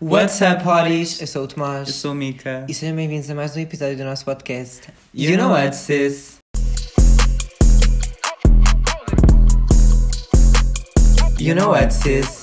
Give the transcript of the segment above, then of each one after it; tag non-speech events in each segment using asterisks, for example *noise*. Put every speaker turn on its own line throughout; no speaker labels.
What's up, Hotties? Eu sou o
Eu
Tomás
sou o Mika.
e sejam bem-vindos a mais um episódio do nosso podcast.
You know what, sis?
You know what, sis?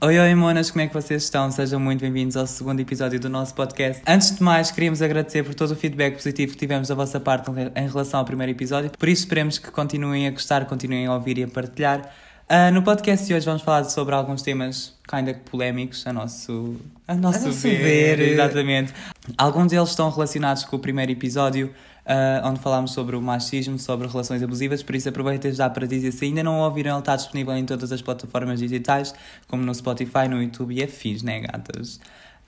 Oi, oi, monas, como é que vocês estão? Sejam muito bem-vindos ao segundo episódio do nosso podcast. Antes de mais, queríamos agradecer por todo o feedback positivo que tivemos da vossa parte em relação ao primeiro episódio. Por isso, esperemos que continuem a gostar, continuem a ouvir e a partilhar. Ah, no podcast de hoje vamos falar sobre alguns temas kinda polémicos, a nosso, a nosso,
nosso
ver.
ver.
Exatamente. Alguns deles estão relacionados com o primeiro episódio, ah, onde falámos sobre o machismo, sobre relações abusivas, por isso aproveito já para dizer, se ainda não ouviram, ele está disponível em todas as plataformas digitais, como no Spotify, no YouTube e afins, né, gatas?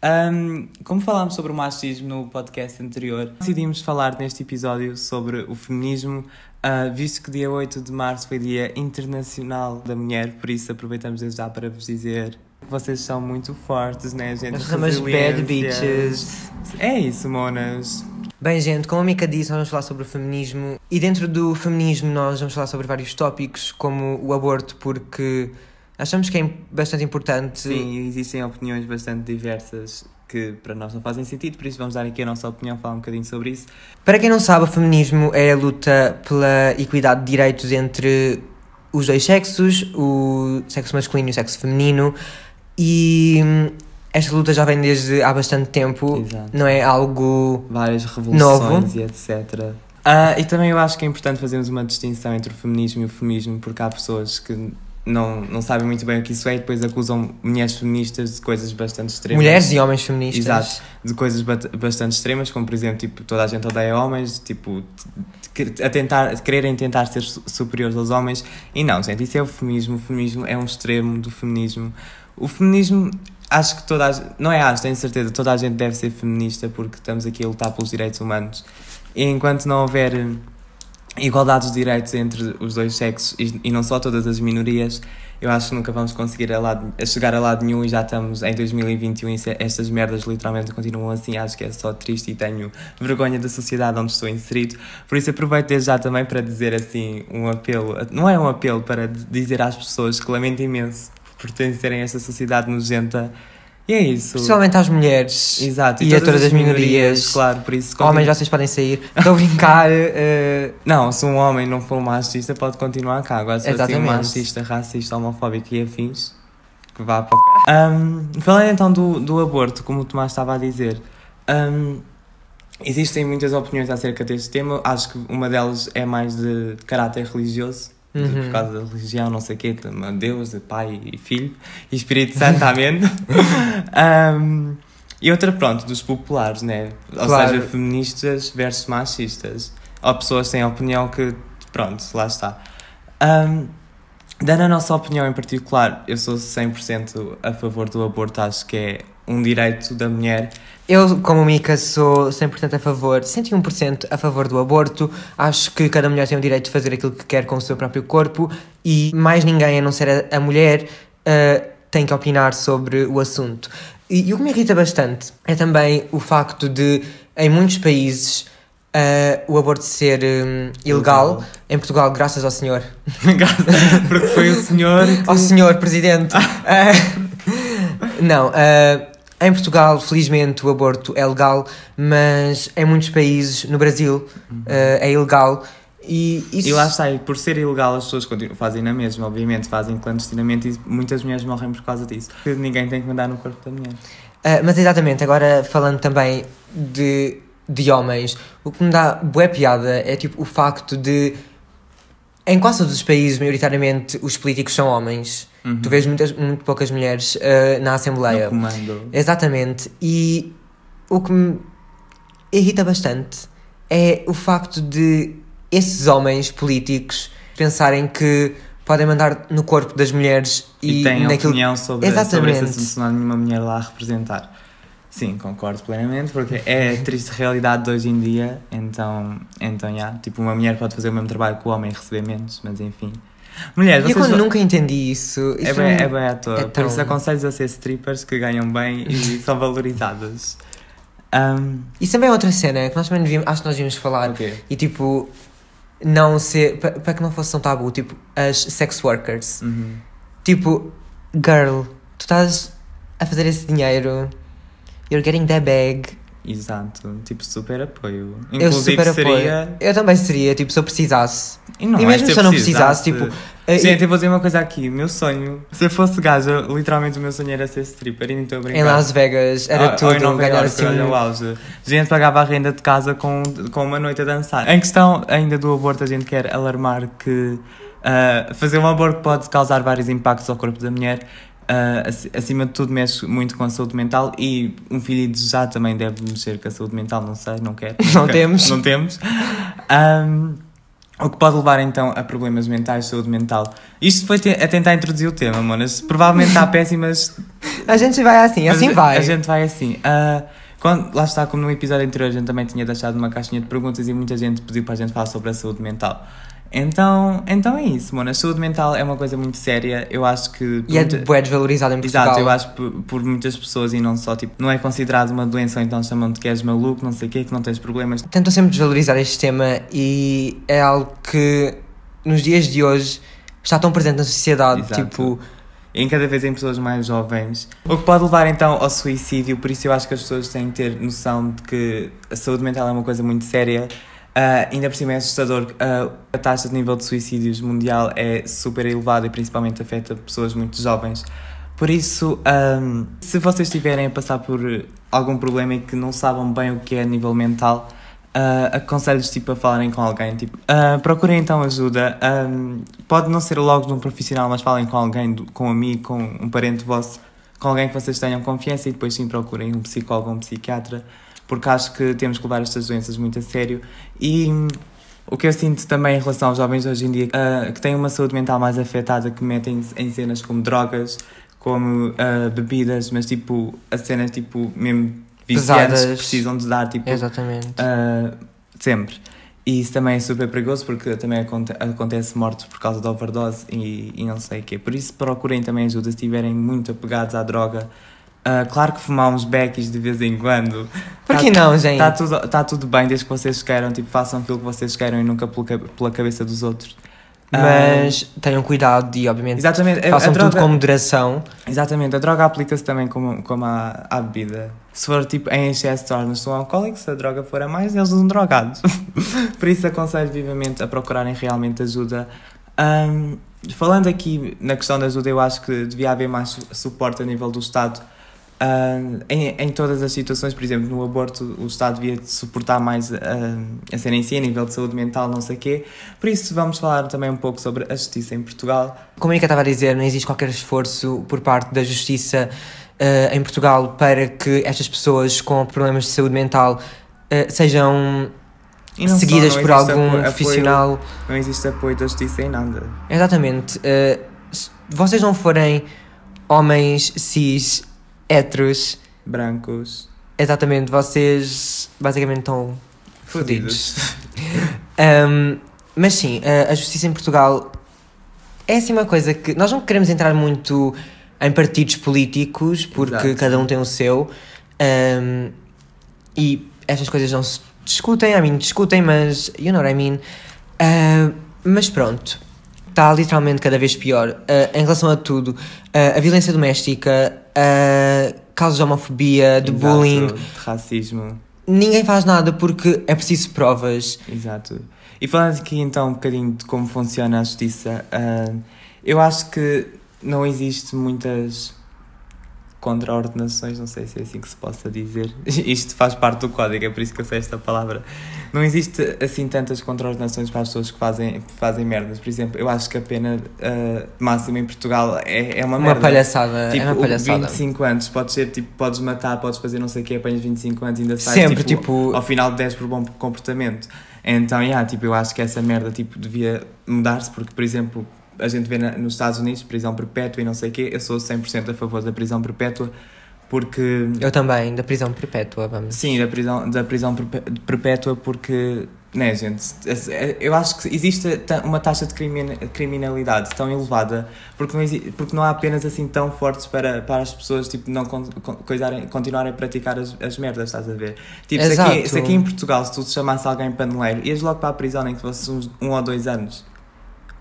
Ahm, como falámos sobre o machismo no podcast anterior, decidimos falar neste episódio sobre o feminismo, ah, visto que dia 8 de março foi Dia Internacional da Mulher, por isso aproveitamos desde já para vos dizer que vocês são muito fortes, né, gente?
Somos bad bitches.
É isso, monas.
Bem, gente, como a Mika disse, nós vamos falar sobre o feminismo e dentro do feminismo nós vamos falar sobre vários tópicos, como o aborto, porque achamos que é bastante importante.
Sim, existem opiniões bastante diversas que para nós não fazem sentido, por isso vamos dar aqui a nossa opinião, falar um bocadinho sobre isso.
Para quem não sabe, o feminismo é a luta pela equidade de direitos entre os dois sexos, o sexo masculino e o sexo feminino, e hum, esta luta já vem desde há bastante tempo,
Exato.
não é algo.
várias revoluções e etc. Ah, e também eu acho que é importante fazermos uma distinção entre o feminismo e o feminismo, porque há pessoas que não, não sabem muito bem o que isso é e depois acusam mulheres feministas de coisas bastante extremas.
Mulheres e homens feministas.
Exato, de coisas bastante extremas, como por exemplo, tipo, toda a gente odeia homens, tipo, a tentar, quererem tentar ser su- superiores aos homens. E não, gente, isso é o feminismo. O feminismo é um extremo do feminismo. O feminismo, acho que toda a gente, não é acho, tenho certeza, toda a gente deve ser feminista porque estamos aqui a lutar pelos direitos humanos. E enquanto não houver igualdade de direitos entre os dois sexos e, e não só todas as minorias, eu acho que nunca vamos conseguir a, lado, a chegar a lado nenhum e já estamos em 2021 e estas merdas literalmente continuam assim. Acho que é só triste e tenho vergonha da sociedade onde estou inserido. Por isso aproveito desde já também para dizer assim um apelo, não é um apelo para dizer às pessoas que lamento imenso por pertencerem a esta sociedade nojenta. E é isso.
Principalmente às mulheres
Exato,
e, a todas as minorias.
Claro, por isso.
Homens,
continu-
vocês podem sair. Estou a brincar. *laughs* eh,
Não, se um homem não for machista, pode continuar cá. Agora, se for assim, um
Exatamente.
machista, racista, homofóbico e afins, que vá para o c... Um, falando então do, do aborto, como o Tomás estava a dizer, um, existem muitas opiniões acerca deste tema. Acho que uma delas é mais de caráter religioso.
Uhum.
Por causa da religião, não sei o quê, de Deus, de Pai e Filho e Espírito Santo, amém. *laughs* Um, e outra, pronto, dos populares, né? Ou
Claro.
seja, feministas versus machistas. Ou pessoas que têm a opinião que, pronto, lá está. Um, dando a nossa opinião em particular, eu sou 100% a favor do aborto, acho que é um direito da mulher.
Eu, como Mica, sou 100% a favor, 101% a favor do aborto. Acho que cada mulher tem o direito de fazer aquilo que quer com o seu próprio corpo e mais ninguém, a não ser a, a mulher, eh, tem que opinar sobre o assunto. E, e o que me irrita bastante é também o facto de, em muitos países, eh, o aborto ser hum, ilegal.
Ilegal.
Em Portugal, graças ao Senhor. *laughs*
Porque foi o senhor *laughs* que...
Ao senhor presidente. Ah, *laughs* não, ah, em Portugal, felizmente, o aborto é legal, mas em muitos países, no Brasil, é ilegal. E isso.
E lá está, e por ser ilegal as pessoas continuam, fazem na mesma, obviamente, fazem clandestinamente e muitas mulheres morrem por causa disso. Porque ninguém tem que mandar no corpo da mulher.
Mas exatamente, agora falando também de, de homens, o que me dá boa piada é tipo o facto de. Em quase todos os países, maioritariamente, os políticos são homens.
Uhum.
Tu vês muitas, muito poucas mulheres ah, na Assembleia.
No comando.
Exatamente. E o que me irrita bastante é o facto de esses homens políticos pensarem que podem mandar no corpo das mulheres
E,
e,
tem
naquilo.
opinião sobre, sobre
Exatamente.
esse assunto, se não há nenhuma mulher lá a representar. Sim, concordo plenamente, porque é a triste realidade de hoje em dia, então, então, já, tipo, uma mulher pode fazer o mesmo trabalho que o homem e receber menos, mas enfim. Mulheres,
E eu
vocês...
quando nunca entendi isso.
É
isso
bem,
não-
é bem à toa,
é
por isso aconselho a ser strippers que ganham bem e *laughs* são valorizadas. Um,
Isso também é outra cena que nós também devíamos, acho que nós devíamos falar.
ok.
E tipo, não ser. pa- Para que não fosse tão tabu, tipo, as sex workers.
Uhum.
Tipo, girl, tu estás a fazer esse dinheiro, you're getting that bag.
Exato, tipo super apoio.
Eu
Inclusive
super
seria.
apoio. Eu também seria, tipo, se eu precisasse.
E, não
E
é
mesmo se eu não
precisasse.
tipo, eh,
Gente, eu vou dizer uma coisa aqui. Meu sonho, se eu fosse gaja, literalmente o meu sonho era ser stripper e não estou a brincar.
Em Las Vegas era
Ou- ou
tudo,
em Nova
ganhar
Iorque,
assim.
olha o auge. Gente pagava a renda de casa com, com uma noite a dançar. Em questão ainda do aborto, a gente quer alarmar que ah, fazer um aborto pode causar vários impactos ao corpo da mulher. Ac- acima de tudo, mexe muito com a saúde mental e um filho desejado também deve mexer com a saúde mental. Não sei, não quero.
Não temos.
Não temos. Ahm, o que pode levar então a problemas mentais, saúde mental. Isto foi te- a tentar introduzir o tema, monas. Provavelmente está péssimas *laughs*
A gente vai assim, assim
mas
vai.
A gente vai assim. ah, quando, lá está, como no episódio anterior, a gente também tinha deixado uma caixinha de perguntas e muita gente pediu para a gente falar sobre a saúde mental. Então, então é isso, mano. A saúde mental é uma coisa muito séria. Eu acho que.
E é
muita-
bué desvalorizado em Portugal.
Exato, eu acho por, por muitas pessoas e não só, tipo, não é considerado uma doença, então chamam-te que és maluco, não sei o quê, que não tens problemas.
Tentam sempre desvalorizar este tema e é algo que nos dias de hoje está tão presente na sociedade.
Exato.
Tipo,
em cada vez em pessoas mais jovens. O que pode levar então ao suicídio, por isso eu acho que as pessoas têm que ter noção de que a saúde mental é uma coisa muito séria. Ah, ainda por cima é assustador, ah, a taxa de nível de suicídios mundial é super elevada e principalmente afeta pessoas muito jovens. Por isso, ahm, se vocês estiverem a passar por algum problema e que não sabem bem o que é a nível mental, ah, aconselho-vos tipo, a falarem com alguém. Tipo, ah, procurem então ajuda. Ahm, pode não ser logo de um profissional, mas falem com alguém, com um amigo, com um parente vosso, com alguém que vocês tenham confiança e depois sim procurem um psicólogo ou um psiquiatra, porque acho que temos que levar estas doenças muito a sério. E hum, o que eu sinto também em relação aos jovens hoje em dia, ah, que têm uma saúde mental mais afetada, que metem-se em cenas como drogas, como ah, bebidas, mas tipo, as cenas tipo mesmo que
Pesadas.
precisam de dar tipo
exatamente.
Uh, sempre. E isso também é super perigoso porque também aconte acontece mortes por causa da overdose e, e não sei o quê. Por isso procurem também ajuda se estiverem muito apegados à droga. Uh, claro que fumar uns beckies de vez em quando.
Por que não, gente?
Está tudo, tá tudo bem desde que vocês queiram, tipo, façam aquilo que vocês queiram e nunca pela, pela cabeça dos outros.
Mas tenham cuidado e, obviamente,
Exatamente, a- a
façam
droga-
tudo com moderação.
Exatamente, a droga aplica-se também como, como à, à bebida. Se for tipo em excesso, torna-se um alcoólico, se a droga for a mais, eles são drogados. *laughs* Por isso aconselho vivamente a procurarem realmente ajuda. Ahm, falando aqui na questão da ajuda, eu acho que devia haver mais su- suporte a nível do Estado. Ahm, em, em todas as situações, por exemplo, no aborto, o Estado devia suportar mais ahm, a cena em si, a nível de saúde mental, não sei o quê. Por isso, vamos falar também um pouco sobre a justiça em Portugal.
Como a Erika estava a dizer, não existe qualquer esforço por parte da Justiça eh, em Portugal para que estas pessoas com problemas de saúde mental sejam
só,
seguidas
não
por algum
apo- apoio-
profissional.
Não existe apoio da justiça em nada.
Exatamente. se vocês não forem homens cis, heteros,
Brancos.
exatamente, vocês basicamente estão
Fodidos.
Um, *laughs* mas sim, a, a justiça em Portugal é assim uma coisa que nós não queremos entrar muito em partidos políticos porque
Exato.
cada um tem o seu um, e estas coisas não se discutem, I mean, discutem, mas you know what I mean. Uh, mas pronto, está literalmente cada vez pior. Uh, em relação a tudo, uh, a violência doméstica, uh, casos de homofobia, de
Exato,
bullying,
De racismo.
ninguém faz nada porque é preciso provas.
Exato. E falando aqui então um bocadinho de como funciona a justiça, ah, eu acho que não existe muitas contraordenações, não sei se é assim que se possa dizer. *laughs* Isto faz parte do código, é por isso que eu sei esta palavra. Não existe assim tantas contraordenações para as pessoas que fazem, fazem merdas. Por exemplo, eu acho que a pena ah, máxima em Portugal é, é uma,
Uma
merda.
palhaçada,
Tipo,
é uma palhaçada.
25 anos, podes ser tipo, podes matar, podes fazer não sei o que, apanhas 25 anos e ainda sai
Sempre,
tipo,
tipo-
ao final de 10 por bom comportamento. Então, yeah, tipo, eu acho que essa merda tipo, devia mudar-se, porque, por exemplo, a gente vê na- nos Estados Unidos prisão perpétua e não sei o quê, eu sou 100% a favor da prisão perpétua, porque.
Eu também, da prisão perpétua, vamos.
Sim, da prisão, da prisão perpé- perpétua, porque, né, gente, eu acho que existe uma taxa de crimin- criminalidade tão elevada porque não, exi- porque não há apenas assim tão fortes para, para as pessoas tipo, não coisarem, continuarem a praticar as, as merdas, estás a ver? Tipo, se aqui, se aqui em Portugal, se tu chamasse alguém paneleiro, ias logo para a prisão nem que fosse uns um ou dois anos.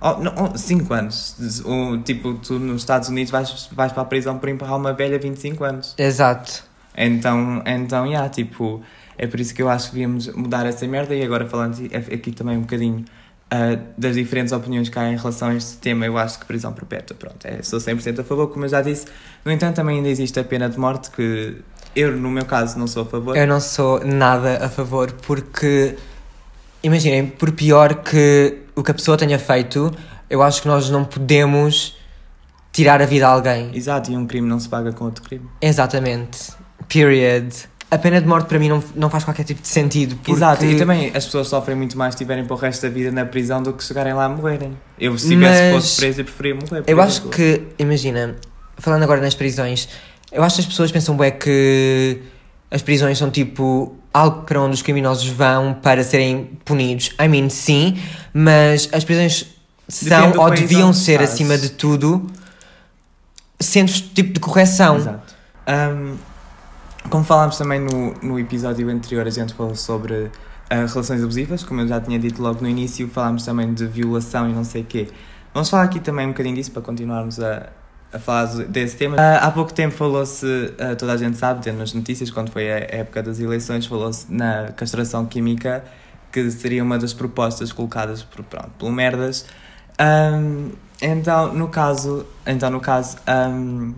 Oh, 5 anos. O, tipo, tu nos Estados Unidos vais, vais para a prisão por empurrar uma velha 25 anos.
Exato.
Então, então, yeah, tipo, é por isso que eu acho que devíamos mudar essa merda e agora falando aqui também um bocadinho uh, das diferentes opiniões que há em relação a este tema, eu acho que prisão perpétua, pronto, é, sou 100% a favor, como eu já disse. No entanto, também ainda existe a pena de morte que eu, no meu caso, não sou a favor.
Eu não sou nada a favor porque, imaginem, por pior que o que a pessoa tenha feito, eu acho que nós não podemos tirar a vida a alguém.
Exato, e um crime não se paga com outro crime.
Exatamente. Period. A pena de morte para mim não, não faz qualquer tipo de sentido. Porque...
Exato, e também as pessoas sofrem muito mais se estiverem para o resto da vida na prisão do que chegarem lá a morrerem. Eu, se tivesse Mas... fosse preso, eu preferia morrer.
Eu acho que, imagina, falando agora nas prisões, eu acho que as pessoas pensam bem que as prisões são tipo algo para onde os criminosos vão para serem punidos. I mean, sim, mas as prisões são ou deviam ser, estás. acima de tudo, centros tipo de correção.
Exato. Um, como falámos também no, no episódio anterior, a gente falou sobre uh, relações abusivas, como eu já tinha dito logo no início, falámos também de violação e não sei o quê. Vamos falar aqui também um bocadinho disso para continuarmos a, a falar desse tema. Uh, há pouco tempo falou-se, uh, toda a gente sabe, dentro nas notícias, quando foi a época das eleições, falou-se na castração química, que seria uma das propostas colocadas por, pronto, pelo Merdas. Um, então, no caso, então, no caso um,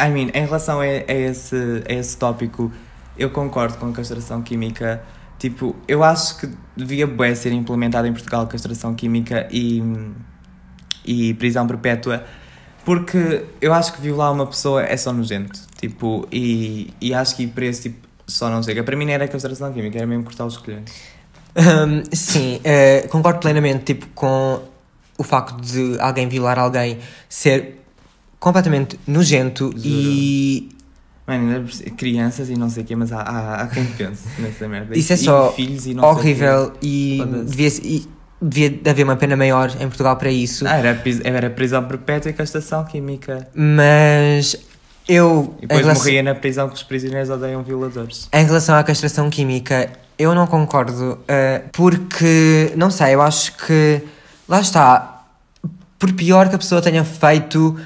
I mean, em relação a, a, esse, a esse tópico, eu concordo com a castração química. Tipo, eu acho que devia ser implementada em Portugal castração química e, e prisão perpétua, porque eu acho que violar uma pessoa é só nojento. Tipo, e, e acho que para esse tipo só não chega. Para mim não era castração química, era mesmo cortar os colhões.
Um, sim, uh, concordo plenamente tipo, com o facto de alguém violar alguém ser completamente nojento Juro. e.
Mano, crianças e não sei o quê, mas há, há, há quem pense nessa merda.
Isso é só e horrível e devia, e devia haver uma pena maior em Portugal para isso.
Ah, era, era prisão perpétua e castração química.
Mas eu.
E depois relação... morria na prisão que os prisioneiros odeiam violadores.
Em relação à castração química, eu não concordo, uh, porque, não sei, eu acho que. Lá está. Por pior que a pessoa tenha feito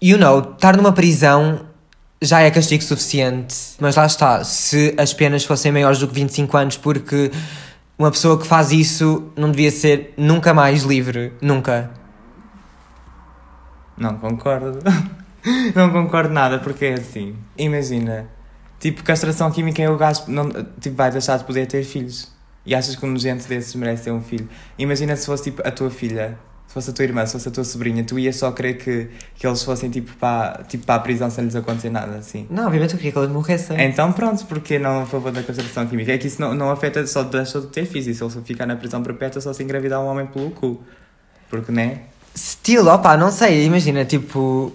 you know, estar numa prisão já é castigo suficiente. Mas lá está, se as penas fossem maiores do que 25 anos, porque uma pessoa que faz isso não devia ser nunca mais livre. Nunca.
Não concordo. *laughs* não concordo nada, porque é assim. Imagina, tipo, castração química é o gajo não, tipo, vai deixar de poder ter filhos. E achas que um nojento desses merece ter um filho. Imagina se fosse tipo a tua filha se fosse a tua irmã, se fosse a tua sobrinha, tu ias só querer que, que eles fossem tipo para, tipo para a prisão sem lhes acontecer nada, assim.
Não, obviamente eu queria que eles morressem.
Então pronto, porque não a favor da castração química? É que isso não, não afeta, só deixa de ter filhos, e se ele ficar na prisão perpétua só se engravidar um homem pelo cu. Porque, né?
Still, opa, não sei, imagina, tipo...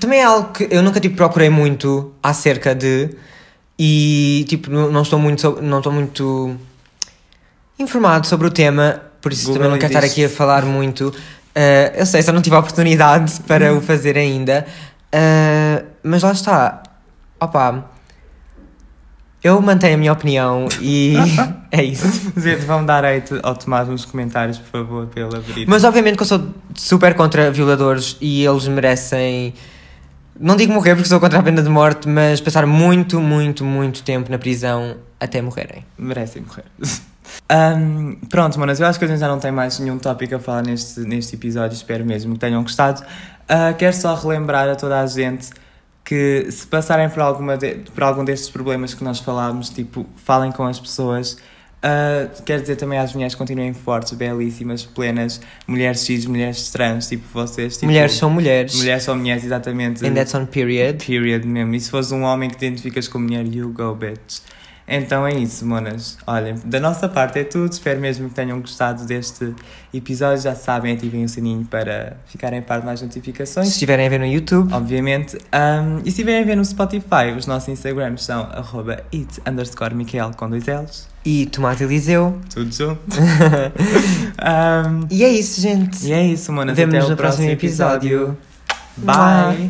Também é algo que eu nunca, tipo, procurei muito acerca de... E, tipo, não estou muito, não estou muito informado sobre o tema por isso Google também não quero estar aqui a falar muito. Uh, eu sei, só não tive a oportunidade *laughs* para o fazer ainda. Uh, mas lá está. Opa. Eu mantenho a minha opinião e *laughs* é isso.
Gente, vão dar hate ao Tomás nos comentários, por favor, pela vida.
Mas obviamente que eu sou super contra violadores e eles merecem. Não digo morrer porque sou contra a pena de morte, mas passar muito, muito, muito tempo na prisão até morrerem.
Merecem morrer. *laughs* Um, pronto, manas, eu acho que a gente já não tem mais nenhum tópico a falar neste, neste episódio, espero mesmo que tenham gostado. Uh, quero só relembrar a toda a gente que se passarem por, alguma de, por algum destes problemas que nós falámos, tipo, falem com as pessoas. Uh, quero dizer também às mulheres continuem fortes, belíssimas, plenas, mulheres cis, mulheres trans, tipo vocês. Tipo,
mulheres são mulheres.
Mulheres são mulheres, exatamente.
And that's on period.
Period mesmo. E se fosse um homem que te identificas como mulher, you go, bitch. Então é isso, monas. Olhem, da nossa parte é tudo. Espero mesmo que tenham gostado deste episódio. Já sabem, ativem o sininho para ficarem par de mais notificações. Se
estiverem a ver no YouTube.
Obviamente. Um, e se estiverem a ver no Spotify, os nossos Instagrams são arroba it underscore Michael com dois L's.
E Tomate Eliseu.
Tudo junto. *laughs*
um, e é isso, gente.
E é isso, monas.
Vemo-nos no próximo episódio.
episódio. Bye. Bye.